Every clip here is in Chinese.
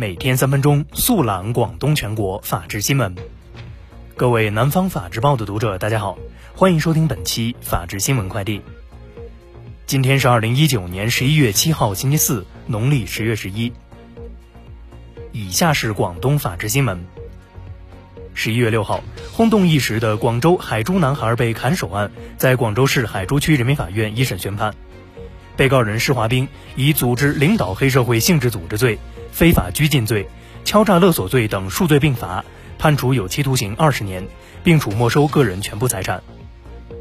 每天三分钟速览广东全国法治新闻。各位南方法制报的读者，大家好，欢迎收听本期法治新闻快递。今天是二零一九年十一月七号，星期四，农历十月十一。以下是广东法治新闻。十一月六号，轰动一时的广州海珠男孩被砍手案，在广州市海珠区人民法院一审宣判。被告人施华兵以组织领导黑社会性质组织罪、非法拘禁罪、敲诈勒索罪等数罪并罚，判处有期徒刑二十年，并处没收个人全部财产。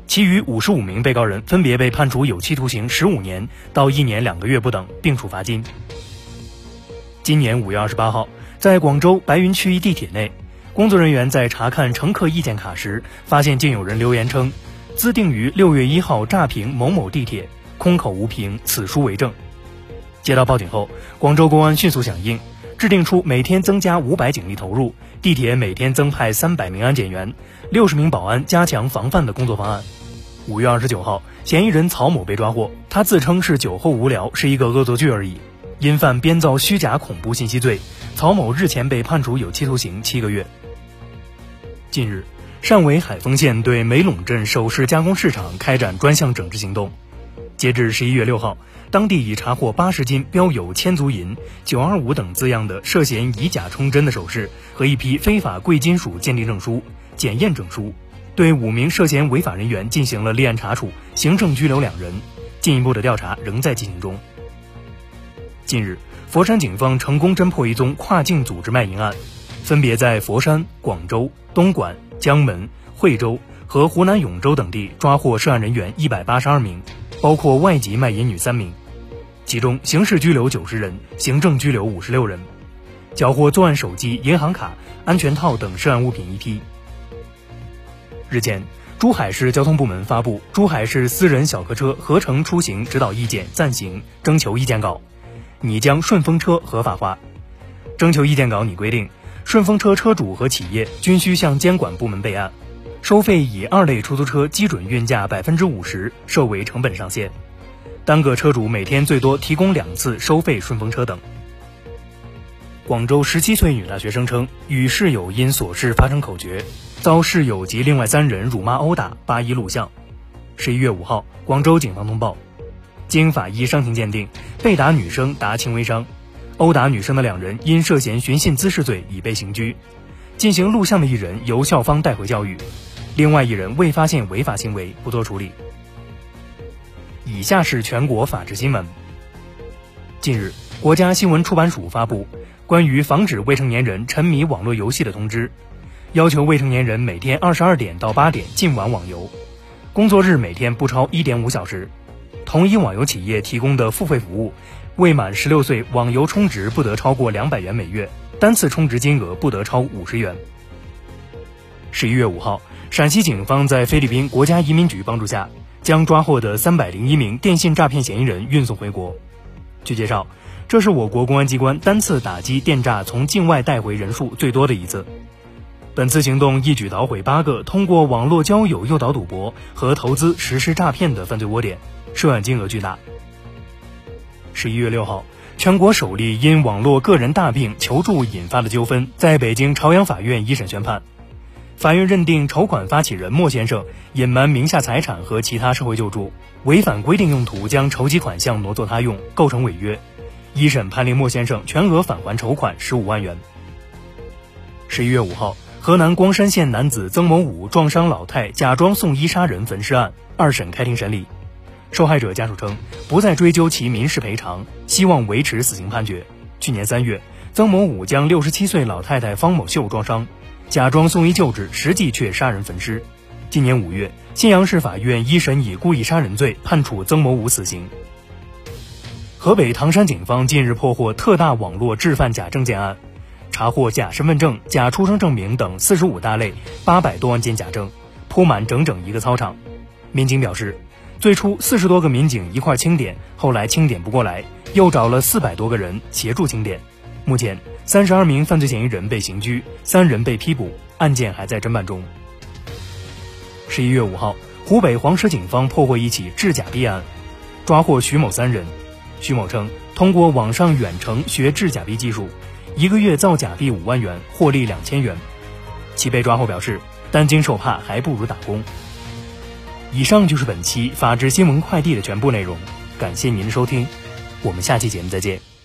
其余五十五名被告人分别被判处有期徒刑十五年到一年两个月不等，并处罚金。今年五月二十八号，在广州白云区一地铁内，工作人员在查看乘客意见卡时，发现竟有人留言称：“自定于六月一号炸平某某地铁。”空口无凭，此书为证。接到报警后，广州公安迅速响应，制定出每天增加五百警力投入，地铁每天增派三百名安检员、六十名保安加强防范的工作方案。五月二十九号，嫌疑人曹某被抓获，他自称是酒后无聊，是一个恶作剧而已。因犯编造虚假恐怖信息罪，曹某日前被判处有期徒刑七个月。近日，汕尾海丰县对梅陇镇首饰加工市场开展专项整治行动。截至十一月六号，当地已查获八十斤标有“千足银”“九二五”等字样的涉嫌以假充真的首饰和一批非法贵金属鉴定证书、检验证书，对五名涉嫌违法人员进行了立案查处，行政拘留两人，进一步的调查仍在进行中。近日，佛山警方成功侦破一宗跨境组织卖淫案，分别在佛山、广州、东莞、江门、惠州和湖南永州等地抓获涉案人员一百八十二名。包括外籍卖淫女三名，其中刑事拘留九十人，行政拘留五十六人，缴获作案手机、银行卡、安全套等涉案物品一批。日前，珠海市交通部门发布《珠海市私人小客车合乘出行指导意见暂行征求意见稿》，拟将顺风车合法化。征求意见稿拟规定，顺风车车主和企业均需向监管部门备案。收费以二类出租车基准运价百分之五十设为成本上限，单个车主每天最多提供两次收费顺风车等。广州十七岁女大学生称，与室友因琐事发生口角，遭室友及另外三人辱骂殴打，八一录像。十一月五号，广州警方通报，经法医伤情鉴定，被打女生达轻微伤，殴打女生的两人因涉嫌寻衅滋事罪已被刑拘，进行录像的一人由校方带回教育。另外一人未发现违法行为，不做处理。以下是全国法制新闻。近日，国家新闻出版署发布关于防止未成年人沉迷网络游戏的通知，要求未成年人每天二十二点到八点禁玩网游，工作日每天不超一点五小时。同一网游企业提供的付费服务，未满十六岁网游充值不得超过两百元每月，单次充值金额不得超五十元。十一月五号。陕西警方在菲律宾国家移民局帮助下，将抓获的三百零一名电信诈骗嫌疑人运送回国。据介绍，这是我国公安机关单次打击电诈从境外带回人数最多的一次。本次行动一举捣毁八个通过网络交友诱导赌博和投资实施诈骗的犯罪窝点，涉案金额巨大。十一月六号，全国首例因网络个人大病求助引发的纠纷，在北京朝阳法院一审宣判。法院认定筹款发起人莫先生隐瞒名下财产和其他社会救助，违反规定用途将筹集款项挪作他用，构成违约。一审判令莫先生全额返还筹款十五万元。十一月五号，河南光山县男子曾某武撞伤老太，假装送医杀人焚尸案二审开庭审理，受害者家属称不再追究其民事赔偿，希望维持死刑判决。去年三月，曾某武将六十七岁老太太方某秀撞伤。假装送医救治，实际却杀人焚尸。今年五月，信阳市法院一审以故意杀人罪判处曾某武死刑。河北唐山警方近日破获特大网络制贩假证件案，查获假身份证、假出生证明等四十五大类八百多万件假证，铺满整整一个操场。民警表示，最初四十多个民警一块清点，后来清点不过来，又找了四百多个人协助清点。目前。三十二名犯罪嫌疑人被刑拘，三人被批捕，案件还在侦办中。十一月五号，湖北黄石警方破获一起制假币案，抓获徐某三人。徐某称，通过网上远程学制假币技术，一个月造假币五万元，获利两千元。其被抓后表示，担惊受怕还不如打工。以上就是本期法治新闻快递的全部内容，感谢您的收听，我们下期节目再见。